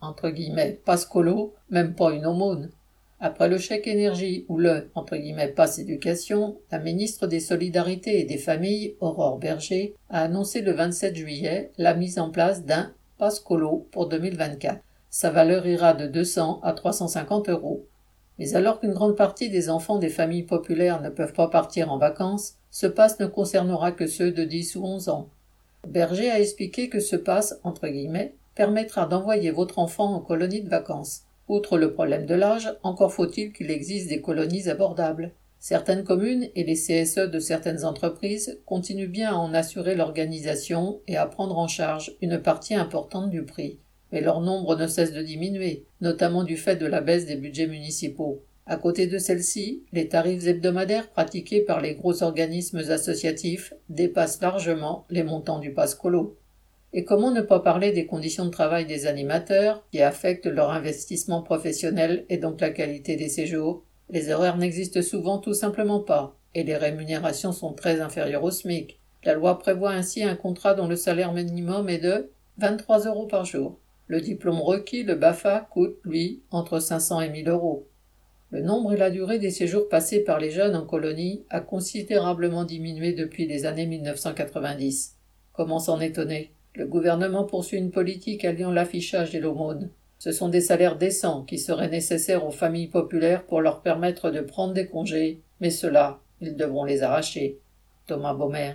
entre guillemets pascolo, même pas une aumône. Après le chèque énergie ou le entre guillemets passe éducation, la ministre des Solidarités et des Familles, Aurore Berger, a annoncé le 27 juillet la mise en place d'un pascolo pour 2024. Sa valeur ira de 200 à 350 euros. Mais alors qu'une grande partie des enfants des familles populaires ne peuvent pas partir en vacances, ce passe ne concernera que ceux de 10 ou 11 ans. Berger a expliqué que ce passe, entre guillemets, permettra d'envoyer votre enfant en colonie de vacances. Outre le problème de l'âge, encore faut-il qu'il existe des colonies abordables. Certaines communes et les CSE de certaines entreprises continuent bien à en assurer l'organisation et à prendre en charge une partie importante du prix. Mais leur nombre ne cesse de diminuer, notamment du fait de la baisse des budgets municipaux. À côté de celle-ci, les tarifs hebdomadaires pratiqués par les gros organismes associatifs dépassent largement les montants du Pascolo. Et comment ne pas parler des conditions de travail des animateurs qui affectent leur investissement professionnel et donc la qualité des séjours? Les horaires n'existent souvent tout simplement pas, et les rémunérations sont très inférieures au SMIC. La loi prévoit ainsi un contrat dont le salaire minimum est de 23 euros par jour. Le diplôme requis, le BAFA, coûte, lui, entre 500 et 1000 euros. Le nombre et la durée des séjours passés par les jeunes en colonie a considérablement diminué depuis les années 1990. Comment s'en étonner? Le gouvernement poursuit une politique alliant l'affichage et l'aumône. Ce sont des salaires décents qui seraient nécessaires aux familles populaires pour leur permettre de prendre des congés, mais cela, ils devront les arracher. Thomas Baumer.